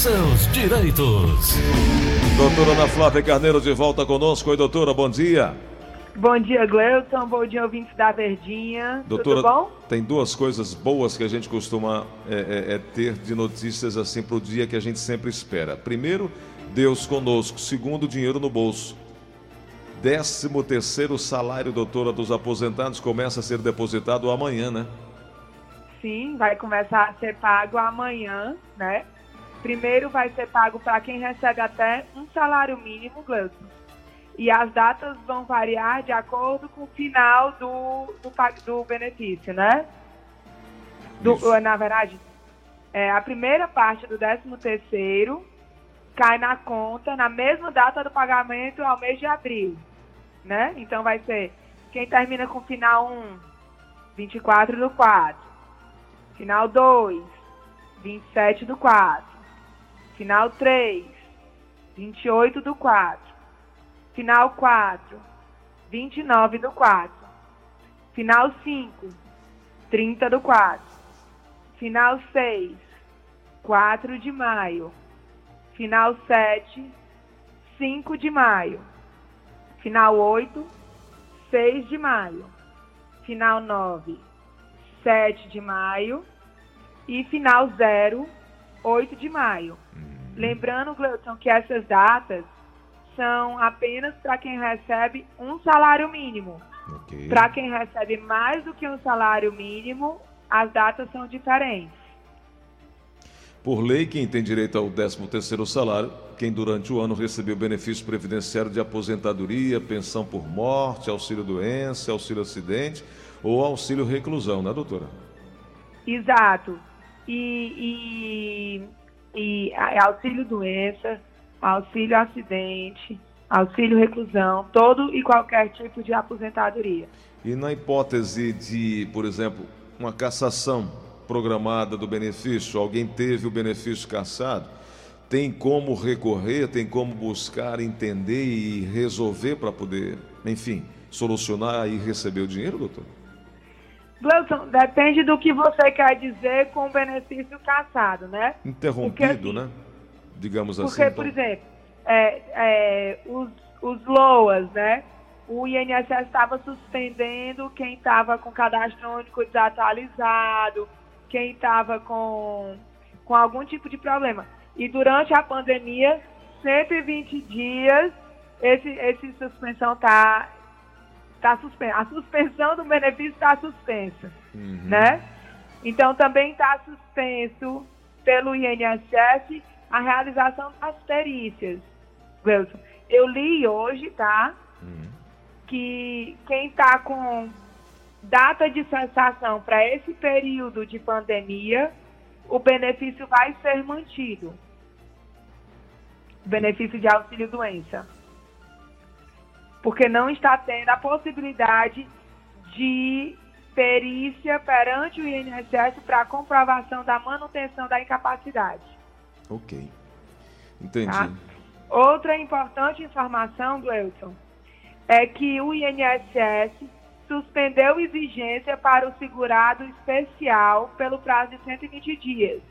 seus direitos. Doutora Ana Flávia Carneiro de volta conosco. Oi, doutora, bom dia. Bom dia, Gleuton. Bom dia, ouvintes da Verdinha. Doutora, Tudo bom? tem duas coisas boas que a gente costuma é, é, é ter de notícias assim para o dia que a gente sempre espera. Primeiro, Deus conosco. Segundo, dinheiro no bolso. Décimo terceiro salário, doutora, dos aposentados começa a ser depositado amanhã, né? Sim, vai começar a ser pago amanhã, né? Primeiro vai ser pago para quem recebe até um salário mínimo, Gleuton e as datas vão variar de acordo com o final do, do, do benefício, né? Do, na verdade, é, a primeira parte do 13 terceiro cai na conta na mesma data do pagamento ao mês de abril, né? Então vai ser quem termina com final 1, 24 do 4, final 2, 27 do 4, final 3, 28 do 4, Final 4, 29 do 4. Final 5, 30 do 4. Final 6, 4 de maio. Final 7, 5 de maio. Final 8, 6 de maio. Final 9, 7 de maio. E final 0, 8 de maio. Uhum. Lembrando, Gleuton, que essas datas são apenas para quem recebe um salário mínimo. Okay. Para quem recebe mais do que um salário mínimo, as datas são diferentes. Por lei, quem tem direito ao 13º salário, quem durante o ano recebeu benefício previdenciário de aposentadoria, pensão por morte, auxílio doença, auxílio acidente ou auxílio reclusão, né, doutora? Exato. E, e auxílio doença, auxílio acidente, auxílio reclusão, todo e qualquer tipo de aposentadoria. E na hipótese de, por exemplo, uma cassação programada do benefício, alguém teve o benefício cassado, tem como recorrer, tem como buscar entender e resolver para poder, enfim, solucionar e receber o dinheiro, doutor? Gleuton, depende do que você quer dizer com o benefício cassado, né? Interrompido, Porque, assim, né? digamos assim. Porque, por então. exemplo, é, é, os, os LOAS, né? O INSS estava suspendendo quem estava com cadastro único desatualizado, quem estava com, com algum tipo de problema. E durante a pandemia, 120 dias, esse, esse suspensão está tá suspensa. A suspensão do benefício está suspensa, uhum. né? Então também está suspenso pelo INSS a realização das perícias. Wilson, eu li hoje, tá? Uhum. Que quem está com data de cessação para esse período de pandemia, o benefício vai ser mantido. O benefício de auxílio doença. Porque não está tendo a possibilidade de perícia perante o INSS para comprovação da manutenção da incapacidade. Ok. Entendi. Tá? Outra importante informação, Gleuton, é que o INSS suspendeu exigência para o segurado especial pelo prazo de 120 dias.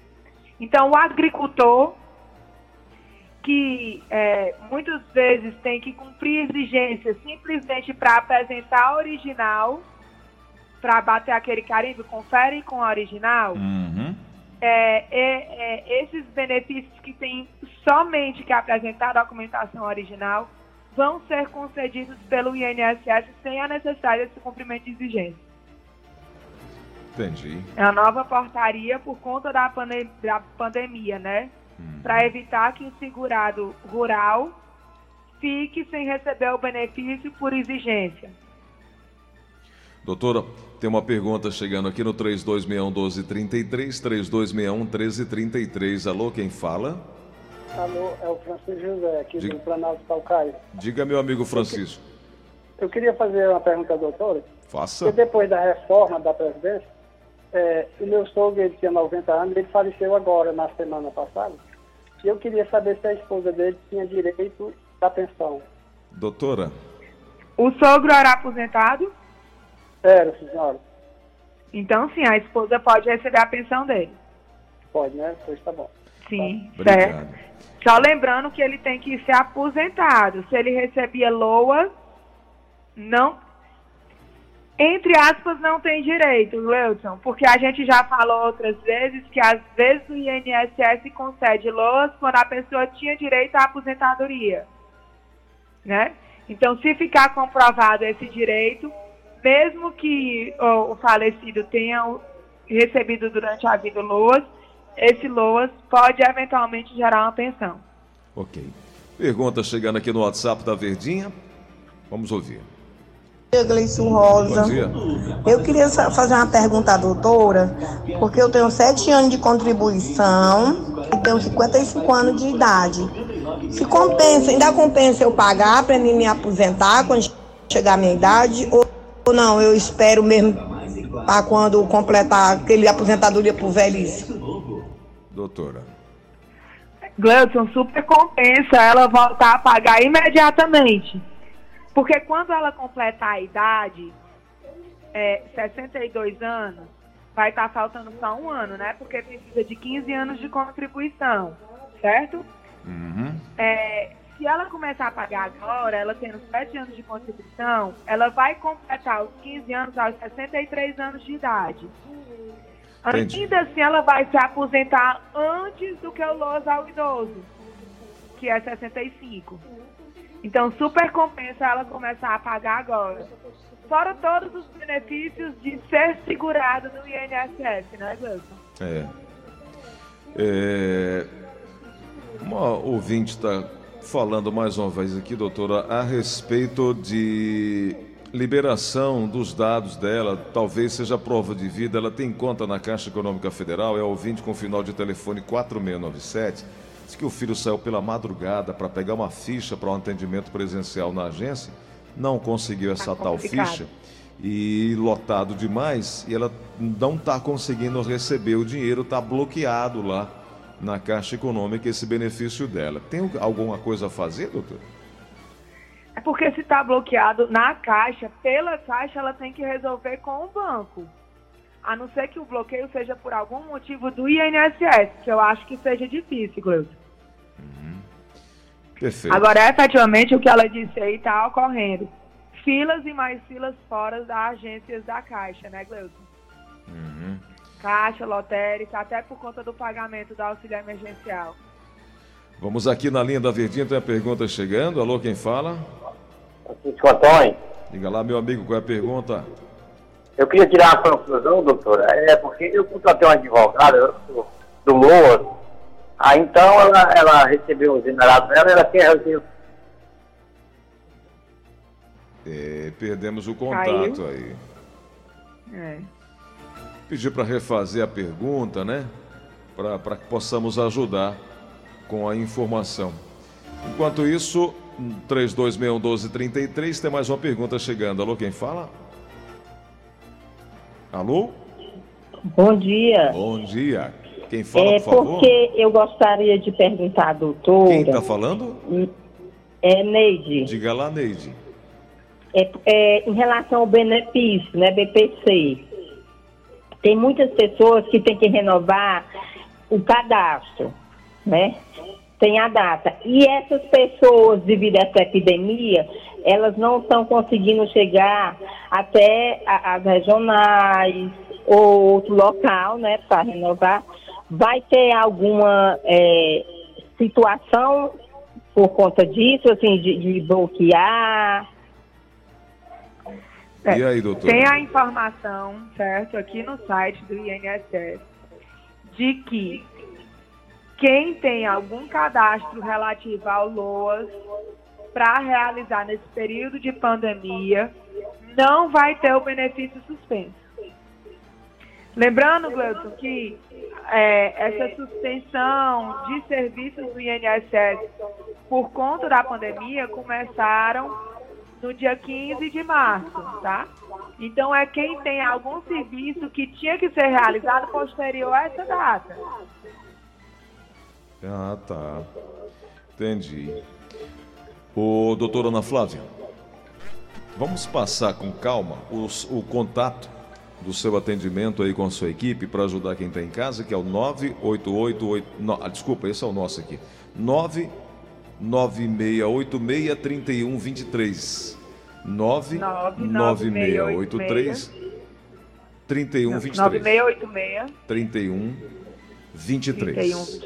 Então, o agricultor, que é, muitas vezes tem que cumprir exigências simplesmente para apresentar a original, para bater aquele carimbo, confere com a original. Uhum é, é, é, esses benefícios que têm somente que apresentar a documentação original vão ser concedidos pelo INSS sem a necessidade desse cumprimento de exigência. Entendi. É a nova portaria por conta da, pandem da pandemia, né? Hum. Para evitar que o segurado rural fique sem receber o benefício por exigência. Doutora, tem uma pergunta chegando aqui no 3261-1233, 3261-1333. Alô, quem fala? Alô, é o Francisco José, aqui Diga... do Planalto Calcaia. Diga, meu amigo Francisco. Eu, eu queria fazer uma pergunta à doutora. Faça. Porque depois da reforma da Presidência, é, o meu sogro, ele tinha 90 anos, ele faleceu agora, na semana passada. E eu queria saber se a esposa dele tinha direito à pensão. Doutora? O sogro era aposentado? Era, senhora. Então, sim, a esposa pode receber a pensão dele. Pode, né? Pois tá bom. Sim, Obrigado. certo. Só lembrando que ele tem que ser aposentado. Se ele recebia LOAS, não. Entre aspas, não tem direito, Leudson, porque a gente já falou outras vezes que às vezes o INSS concede LOAS quando a pessoa tinha direito à aposentadoria. Né? Então, se ficar comprovado esse direito, mesmo que o falecido tenha recebido durante a vida LOAS, esse LOAS pode eventualmente gerar uma pensão. Ok. Pergunta chegando aqui no WhatsApp da Verdinha. Vamos ouvir. Dia, Gleison Rosa. Bom dia. Eu queria fazer uma pergunta à doutora, porque eu tenho 7 anos de contribuição e tenho 55 anos de idade. Se compensa, ainda compensa eu pagar para mim me aposentar quando chegar a minha idade? Ou, não, eu espero mesmo para quando completar aquele aposentadoria por velhice? Doutora. Gleudson, super compensa ela voltar a pagar imediatamente. Porque quando ela completar a idade, é, 62 anos, vai estar faltando só um ano, né? Porque precisa de 15 anos de contribuição, certo? Uhum. É, se ela começar a pagar agora, ela tendo 7 anos de contribuição, ela vai completar os 15 anos aos 63 anos de idade. Entendi. Ainda assim, ela vai se aposentar antes do que o LOAS ao idoso, que é 65. Então, super compensa ela começar a pagar agora. Fora todos os benefícios de ser segurado no INSS, né, Gleuson? É. É, Uma ouvinte está falando mais uma vez aqui, doutora, a respeito de liberação dos dados dela, talvez seja prova de vida, ela tem conta na Caixa Econômica Federal, é ouvinte com final de telefone 4697, diz que o filho saiu pela madrugada para pegar uma ficha para um atendimento presencial na agência, não conseguiu essa Tá tal ficha e lotado demais, e ela não está conseguindo receber o dinheiro, está bloqueado lá na Caixa Econômica esse benefício dela. Tem alguma coisa a fazer, doutor? É porque se está bloqueado na caixa, pela caixa, ela tem que resolver com o banco. A não ser que o bloqueio seja por algum motivo do INSS, que eu acho que seja difícil, Gleuson. Perfeito. Agora, efetivamente, o que ela disse aí está ocorrendo. Filas e mais filas fora das agências da Caixa, né, Gleuson? Uhum. Caixa, lotérica, até por conta do pagamento do auxílio emergencial. Vamos aqui na linha da Verdinha, tem a pergunta chegando. Alô, quem fala? Francisco Antônio, Diga lá, meu amigo, qual é a pergunta? eu queria tirar uma conclusão, doutora. É porque eu contratei uma advogada do, do LOAS, aí então ela, ela recebeu o generado dela, ela quer receber. É, perdemos o contato Caiu. aí. É. Pedir para refazer a pergunta, né? Para que possamos ajudar com a informação. Enquanto isso, 32611233, tem mais uma pergunta chegando. Alô, quem fala? Alô? Bom dia. Bom dia. Quem fala, É por favor? porque eu gostaria de perguntar à doutora. Quem está falando? É Neide. Diga lá, Neide. É, é, em relação ao benefício, né, BPC. Tem muitas pessoas que têm que renovar o cadastro, né? Tem a data. E essas pessoas, devido a essa epidemia, elas não estão conseguindo chegar até as regionais ou outro local, né, para renovar. Vai ter alguma é, situação por conta disso, assim, de, de bloquear? É, E aí, doutora? Tem a informação, certo, aqui no site do INSS, de que quem tem algum cadastro relativo ao LOAS para realizar nesse período de pandemia não vai ter o benefício suspenso. Lembrando, Gleuton, que é, essa suspensão de serviços do INSS por conta da pandemia começaram no dia 15 de março, tá? Então é quem tem algum serviço que tinha que ser realizado posterior a essa data. Ah, tá. Entendi. Ô, doutora Ana Flávia, vamos passar com calma os- o contato do seu atendimento aí com a sua equipe para ajudar quem está em casa, que é o 988. No, ah, desculpa, esse é o nosso aqui. 99686-3123. 99683 3123. 9686 31 23.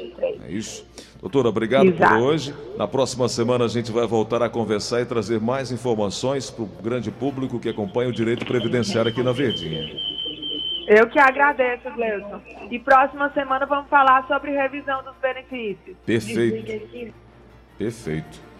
31 23. É isso. Doutora, obrigado Exato. por hoje. Na próxima semana a gente vai voltar a conversar e trazer mais informações para o grande público que acompanha o direito previdenciário aqui na Verdinha. Eu que agradeço, Gleuton. E próxima semana vamos falar sobre revisão dos benefícios. Perfeito. Perfeito.